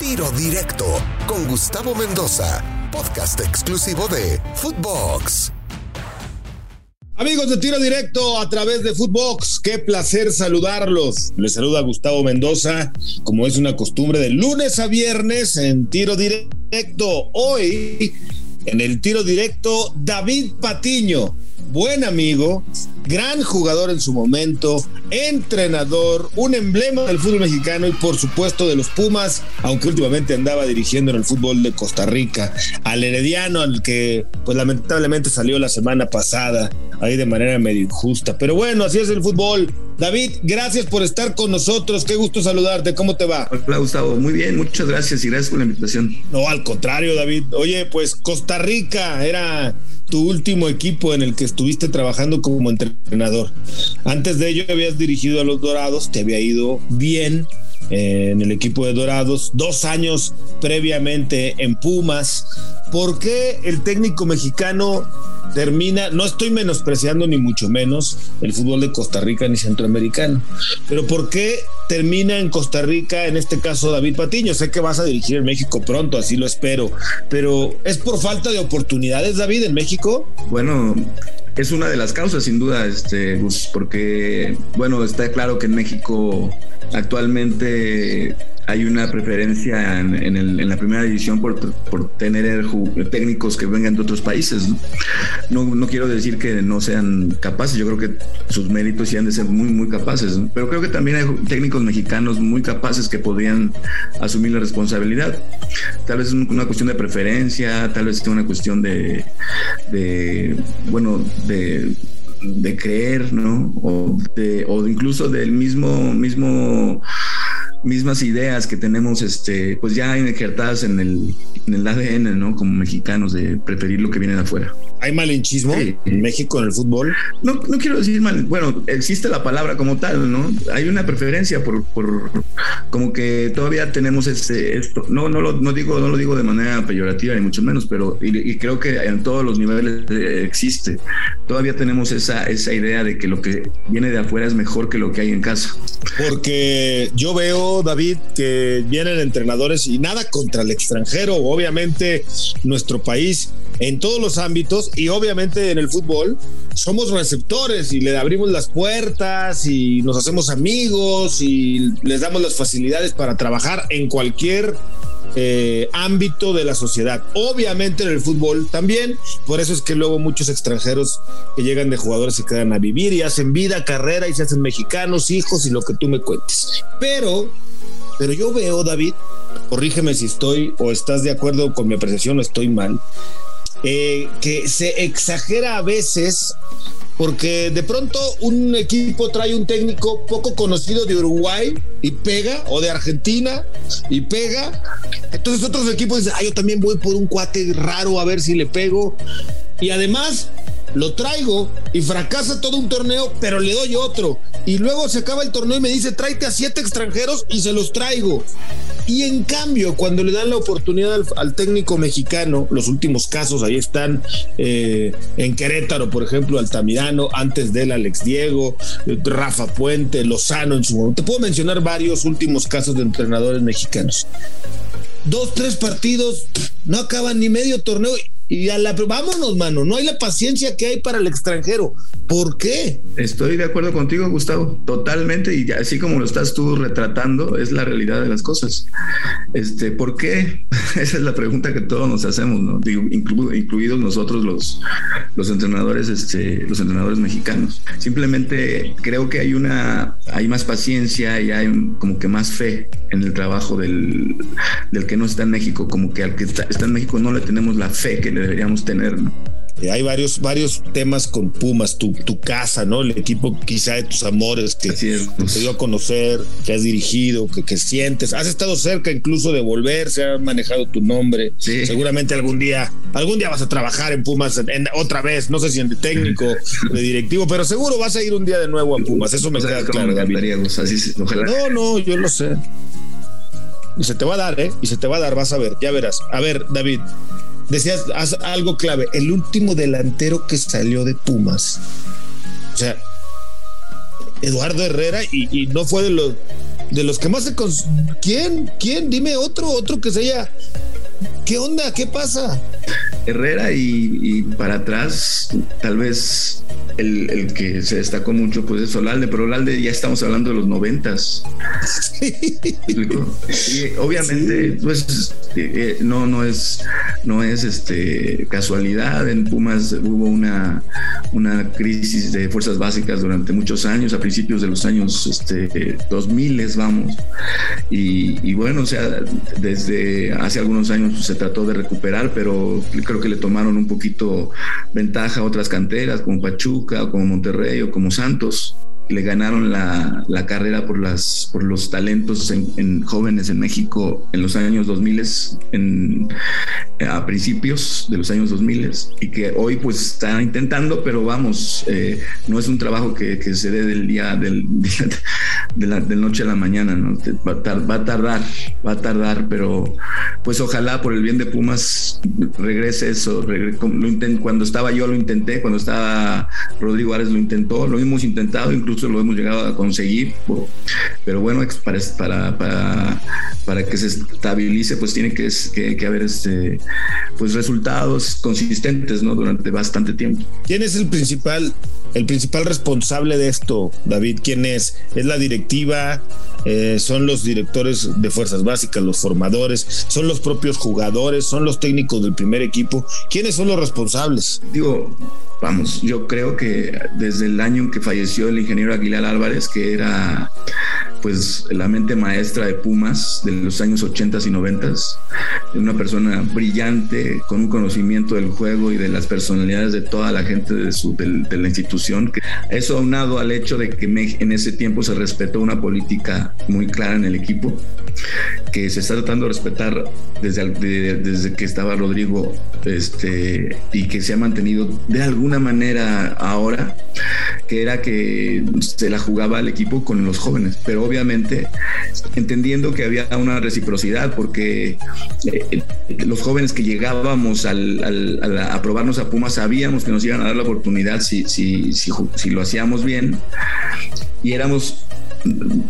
Tiro Directo con Gustavo Mendoza, podcast exclusivo de Footbox. Amigos de Tiro Directo a través de Footbox, qué placer saludarlos. Les saluda Gustavo Mendoza, como es una costumbre de lunes a viernes en Tiro Directo. Hoy, en el Tiro Directo, David Patiño buen amigo, gran jugador en su momento, entrenador, un emblema del fútbol mexicano y por supuesto de los Pumas, aunque últimamente andaba dirigiendo en el fútbol de Costa Rica, al Herediano, al que pues lamentablemente salió la semana pasada, ahí de manera medio injusta. Pero bueno, así es el fútbol. David, gracias por estar con nosotros, qué gusto saludarte, ¿cómo te va? Hola Gustavo, muy bien, muchas gracias y gracias por la invitación. No, al contrario David, oye, pues Costa Rica era tu último equipo en el que estuviste trabajando como entrenador. Antes de ello habías dirigido a los Dorados, te había ido bien en el equipo de Dorados, dos años previamente en Pumas. ¿Por qué el técnico mexicano termina, no estoy menospreciando ni mucho menos el fútbol de Costa Rica ni centroamericano, pero ¿por qué termina en Costa Rica, en este caso David Patiño? Sé que vas a dirigir en México pronto, así lo espero, pero ¿es por falta de oportunidades, David, en México? Bueno, es una de las causas, sin duda, este, porque, bueno, está claro que en México actualmente hay una preferencia en, la primera división por, tener técnicos que vengan de otros países. ¿no? No, quiero decir que no sean capaces, yo creo que sus méritos sí han de ser muy, muy capaces, pero creo que también hay técnicos mexicanos muy capaces que podrían asumir la responsabilidad. Tal vez es una cuestión de preferencia, tal vez es una cuestión de, de bueno, de de creer, ¿no? O, de, o incluso del mismo, mismo mismas ideas que tenemos, este, pues ya injertadas en el, en el ADN, ¿no? Como mexicanos, de preferir lo que viene de afuera. ¿Hay malinchismo en México en el fútbol? No, no quiero decir mal, bueno, existe la palabra como tal, ¿no? Hay una preferencia por, por como que todavía tenemos este, esto, no, no lo, no digo, no lo digo de manera peyorativa ni mucho menos, pero y, creo que en todos los niveles eh, existe. Todavía tenemos esa, esa idea de que lo que viene de afuera es mejor que lo que hay en casa. Porque yo veo David, que vienen entrenadores y nada contra el extranjero, obviamente nuestro país en todos los ámbitos y obviamente en el fútbol somos receptores y le abrimos las puertas y nos hacemos amigos y les damos las facilidades para trabajar en cualquier eh, ámbito de la sociedad. Obviamente en el fútbol también, por eso es que luego muchos extranjeros que llegan de jugadores se quedan a vivir y hacen vida, carrera y se hacen mexicanos, hijos y lo que tú me cuentes. Pero, pero yo veo, David, corrígeme si estoy o estás de acuerdo con mi apreciación o estoy mal, eh, que se exagera a veces porque de pronto un equipo trae un técnico poco conocido de Uruguay y pega, o de Argentina y pega. Entonces otros equipos dicen, ah, yo también voy por un cuate raro a ver si le pego. Y además lo traigo y fracasa todo un torneo, pero le doy otro. Y luego se acaba el torneo y me dice, tráete a siete extranjeros y se los traigo. Y en cambio, cuando le dan la oportunidad al, técnico mexicano, los últimos casos ahí están eh, en Querétaro, por ejemplo, Altamirano, antes de él Alex Diego, Rafa Puente, Lozano en su momento. Te puedo mencionar varios últimos casos de entrenadores mexicanos. Dos, tres partidos, no acaban ni medio torneo y a la vámonos, mano, no hay la paciencia que hay para el extranjero. ¿Por qué? Estoy de acuerdo contigo, Gustavo, totalmente y así como lo estás tú retratando, es la realidad de las cosas. Este, ¿por qué? Esa es la pregunta que todos nos hacemos, ¿no? incluidos nosotros los los entrenadores este, los entrenadores mexicanos. Simplemente creo que hay una hay más paciencia y hay como que más fe en el trabajo del, del que no está en México, como que al que está en México no le tenemos la fe que deberíamos tener. ¿no? Eh, hay varios, varios temas con Pumas, tu, tu casa, ¿no? El equipo quizá de tus amores que te dio a conocer, que has dirigido, que, que, sientes. Has estado cerca incluso de volver, se ha manejado tu nombre. Seguramente algún día, algún día vas a trabajar en Pumas otra vez, no sé si en de técnico, de directivo, pero seguro vas a ir un día de nuevo a Pumas, eso me queda claro. No, no, yo lo sé. Y se te va a dar, ¿eh? Y se te va a dar, vas a ver, ya verás. A ver, David, decías algo clave, el último delantero que salió de Pumas. O sea, Eduardo Herrera y, no fue de los de los que más se... ¿Quién? ¿Quién? Dime otro, otro que se haya... ¿Qué onda? ¿Qué pasa? Herrera y, para atrás, tal vez el, que se destacó mucho pues es Olalde, pero Olalde ya estamos hablando de los noventas. obviamente, pues eh, eh, no, no es, no es este casualidad. En Pumas hubo una, una crisis de fuerzas básicas durante muchos años, a principios de los años este, 2000, vamos. Y, y bueno, o sea, desde hace algunos años pues, se trató de recuperar, pero creo que le tomaron un poquito ventaja a otras canteras como Pachuca, como Monterrey o como Santos le ganaron la, carrera por, las, por los talentos en, jóvenes en México en los años 2000, en, a principios de los años 2000 y que hoy pues está intentando, pero vamos, eh, no es un trabajo que, se dé del día, del de la noche a la mañana, ¿no? Va a, tardar, va a tardar, pero pues ojalá por el bien de Pumas regrese eso. lo cuando estaba yo lo intenté, cuando estaba Rodrigo Árez lo intentó, lo hemos intentado, incluso lo hemos llegado a conseguir, pero bueno, para, para, para, que se estabilice, pues tiene que, que, haber este, pues resultados consistentes ¿no? durante bastante tiempo. ¿Quién es el principal, el principal responsable de esto, David? ¿Quién es? ¿Es la directiva? Eh, ¿Son los directores de fuerzas básicas, los formadores? ¿Son los propios jugadores? ¿Son los técnicos del primer equipo? ¿Quiénes son los responsables? Digo, vamos, yo creo que desde el año en que falleció el ingeniero Aguilar Álvarez, que era pues la mente maestra de Pumas de los años 80 y 90, una persona brillante, con un conocimiento del juego y de las personalidades de toda la gente de, su, de, la institución. Eso aunado al hecho de que en ese tiempo se respetó una política muy clara en el equipo, que se está tratando de respetar desde, desde que estaba Rodrigo este, y que se ha mantenido de alguna manera ahora, que era que se la jugaba el equipo con los jóvenes, pero obviamente entendiendo que había una reciprocidad, porque eh, los jóvenes que llegábamos al, a probarnos a Puma sabíamos que nos iban a dar la oportunidad si, si, si lo hacíamos bien y éramos,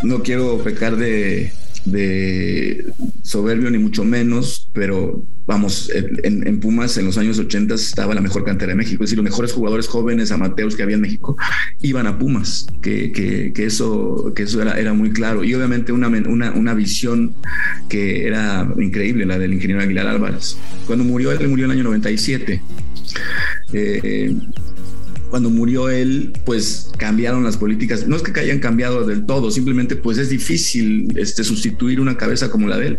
no quiero pecar de de soberbio ni mucho menos, pero vamos, en, Pumas en los años 80 estaba la mejor cantera de México, es decir, los mejores jugadores jóvenes amateurs que había en México iban a Pumas, que, que, eso, que eso era, era muy claro. Y obviamente una, una, una, visión que era increíble, la del ingeniero Aguilar Álvarez. Cuando murió, él murió en el año 97. Eh, cuando murió él, pues cambiaron las políticas. No es que hayan cambiado del todo, simplemente pues es difícil este, sustituir una cabeza como la de él.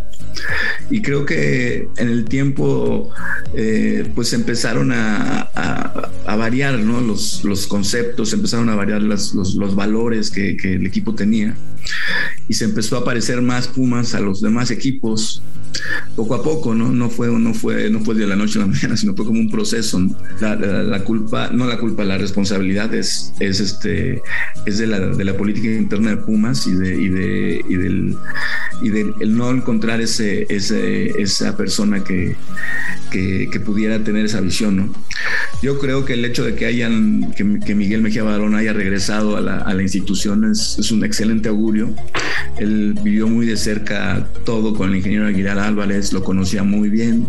Y creo que en el tiempo eh, pues empezaron a, variar ¿no? los, los, conceptos, empezaron a variar los, los, valores que, que el equipo tenía y se empezó a parecer más Pumas a los demás equipos poco a poco, ¿no? No fue, no fue, no fue de la noche a la mañana, sino fue como un proceso. La, culpa, no la culpa, la responsabilidad es, es este, es de la, de la política interna de Pumas y de, y de, y del, y de el no encontrar ese, ese, esa persona que, que, pudiera tener esa visión, ¿no? Yo creo que el hecho de que hayan, que, Miguel Mejía Barón haya regresado a la, institución es un excelente augurio. Él vivió muy de cerca todo con el ingeniero Aguilar Álvarez, lo conocía muy bien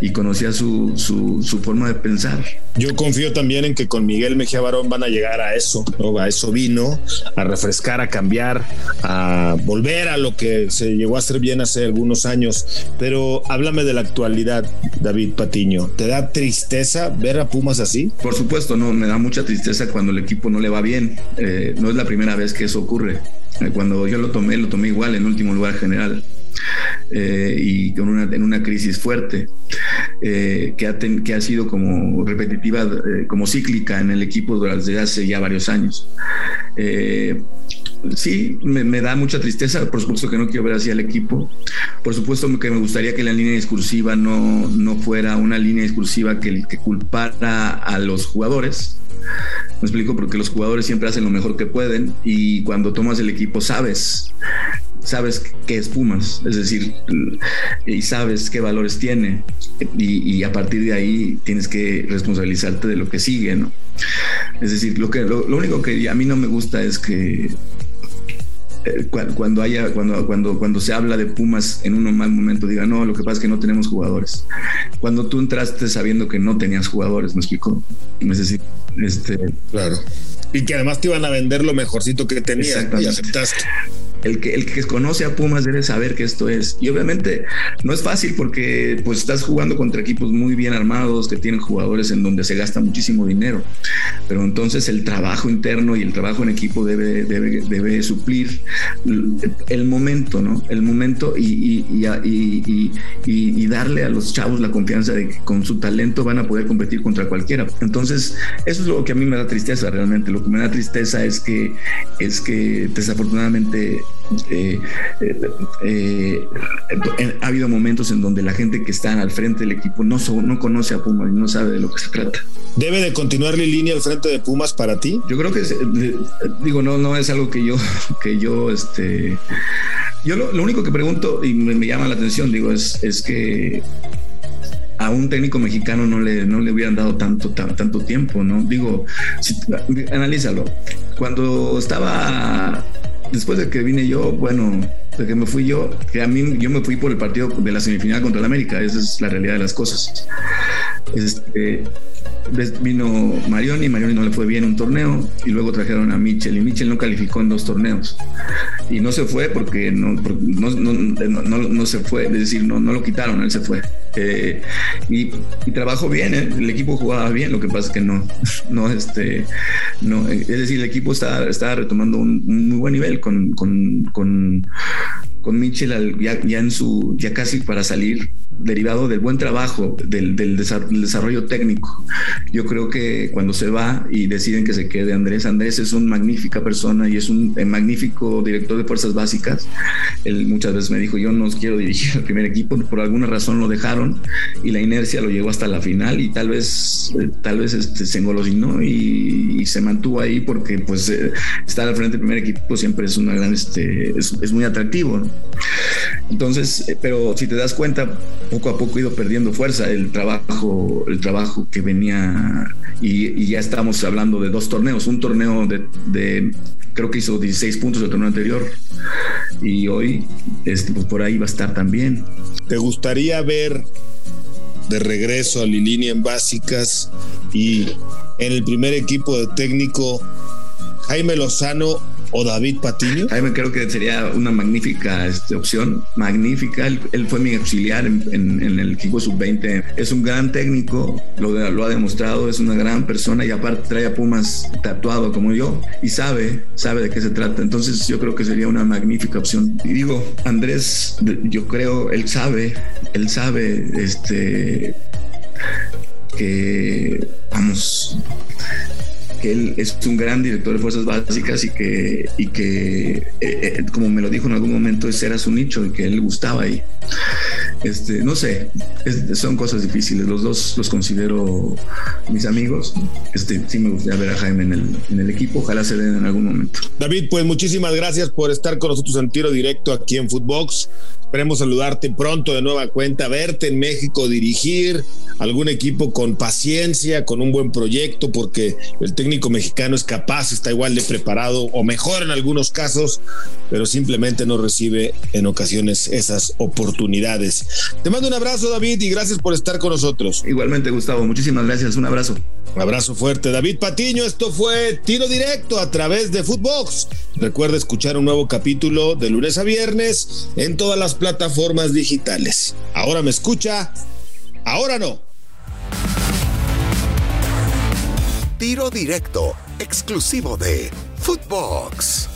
y conocía su, su, forma de pensar. Yo confío también en que con Miguel Mejía Barón van a llegar a eso, a eso vino, a refrescar, a cambiar, a volver a lo que se llegó a hacer bien hace algunos años. Pero háblame de la actualidad, David Patiño. ¿Te da tristeza ver a Pumas así? Por supuesto, no, me da mucha tristeza cuando el equipo no le va bien. Eh, no es la primera vez que eso ocurre. Eh, cuando yo lo tomé, lo tomé igual en último lugar general. Eh, y con una, en una crisis fuerte eh, que, ha que ha sido como repetitiva, como cíclica en el equipo durante hace ya varios años. sí, me, da mucha tristeza, por supuesto que no quiero ver así al equipo, por supuesto que me gustaría que la línea discursiva no, no fuera una línea discursiva que, que culpara a los jugadores, me explico porque los jugadores siempre hacen lo mejor que pueden y cuando tomas el equipo sabes, sabes qué es Pumas, es decir, y sabes qué valores tiene y, a partir de ahí tienes que responsabilizarte de lo que sigue, ¿no? Es decir, lo, que, lo, único que a mí no me gusta es que eh, cuando haya, cuando, cuando, cuando se habla de Pumas en un mal momento, diga, no, lo que pasa es que no tenemos jugadores. Cuando tú entraste sabiendo que no tenías jugadores, me explico. Necesito, este. Claro. Y que además te iban a vender lo mejorcito que tenías y aceptaste el que, el que conoce a Pumas debe saber que esto es. Y obviamente no es fácil porque pues estás jugando contra equipos muy bien armados, que tienen jugadores en donde se gasta muchísimo dinero. Pero entonces el trabajo interno y el trabajo en equipo debe, debe, debe suplir el momento, ¿no? El momento y, y, y, darle a los chavos la confianza de que con su talento van a poder competir contra cualquiera. Entonces, eso es lo que a mí me da tristeza realmente. Lo que me da tristeza es que, es que desafortunadamente eh, eh, eh, ha habido momentos en donde la gente que está al frente del equipo no, no conoce a Pumas y no sabe de lo que se trata. ¿Debe de continuar la línea al frente de Pumas para ti? Yo creo que, digo, no, no es algo que yo, que yo, este, yo lo, único que pregunto y me, llama la atención, digo, es, es que a un técnico mexicano no le, no le hubieran dado tanto, tanto tiempo, ¿no? Digo, analízalo. Cuando estaba después de que vine yo, bueno, de que me fui yo, que a mí yo me fui por el partido de la semifinal contra el América, esa es la realidad de las cosas. Este, vino Marioni, Marioni no le fue bien un torneo y luego trajeron a Mitchell y Mitchell no calificó en dos torneos y no se fue porque no, no, no, no se fue, es decir, no, no lo quitaron, él se fue. Eh, y, trabajó bien, ¿eh? el equipo jugaba bien, lo que pasa es que no, no, este, no, es decir, el equipo está, está retomando un, muy buen nivel con, con, con, con Mitchell ya, ya, en su, ya casi para salir derivado del buen trabajo, del, del, desarrollo técnico. Yo creo que cuando se va y deciden que se quede Andrés, Andrés es una magnífica persona y es un eh, magnífico director de fuerzas básicas. Él muchas veces me dijo, yo no quiero dirigir al primer equipo, por alguna razón lo dejaron y la inercia lo llevó hasta la final y tal vez, eh, tal vez este, se engolosinó y, y, se mantuvo ahí porque pues eh, estar al frente del primer equipo siempre es una gran, este, es, es muy atractivo. Entonces, pero si te das cuenta, poco a poco ha ido perdiendo fuerza el trabajo, el trabajo que venía y, ya estamos hablando de dos torneos, un torneo de, creo que hizo 16 puntos el torneo anterior y hoy este, pues por ahí va a estar también. ¿Te gustaría ver de regreso a Lilini en básicas y en el primer equipo de técnico Jaime Lozano o David Patiño? Jaime creo que sería una magnífica este, opción, magnífica. Él, fue mi auxiliar en, el equipo sub-20. Es un gran técnico, lo, lo, ha demostrado, es una gran persona y aparte trae a Pumas tatuado como yo y sabe, sabe de qué se trata. Entonces yo creo que sería una magnífica opción. Y digo, Andrés, yo creo, él sabe, él sabe, este que vamos que él es un gran director de fuerzas básicas y que, y que eh, eh, como me lo dijo en algún momento, ese era su nicho y que él le gustaba ahí. Este, no sé, son cosas difíciles. Los dos los considero mis amigos. Este, sí me gustaría ver a Jaime en el, en el equipo. Ojalá se den en algún momento. David, pues muchísimas gracias por estar con nosotros en tiro directo aquí en Footbox. Esperemos saludarte pronto de nueva cuenta, verte en México, dirigir algún equipo con paciencia, con un buen proyecto, porque el técnico mexicano es capaz, está igual de preparado o mejor en algunos casos, pero simplemente no recibe en ocasiones esas oportunidades. Te mando un abrazo, David, y gracias por estar con nosotros. Igualmente, Gustavo, muchísimas gracias. Un abrazo. Un abrazo fuerte. David Patiño, esto fue Tiro Directo a través de Footbox. Recuerda escuchar un nuevo capítulo de lunes a viernes en todas las plataformas digitales. Ahora me escucha, ahora no. Tiro directo, exclusivo de Footbox.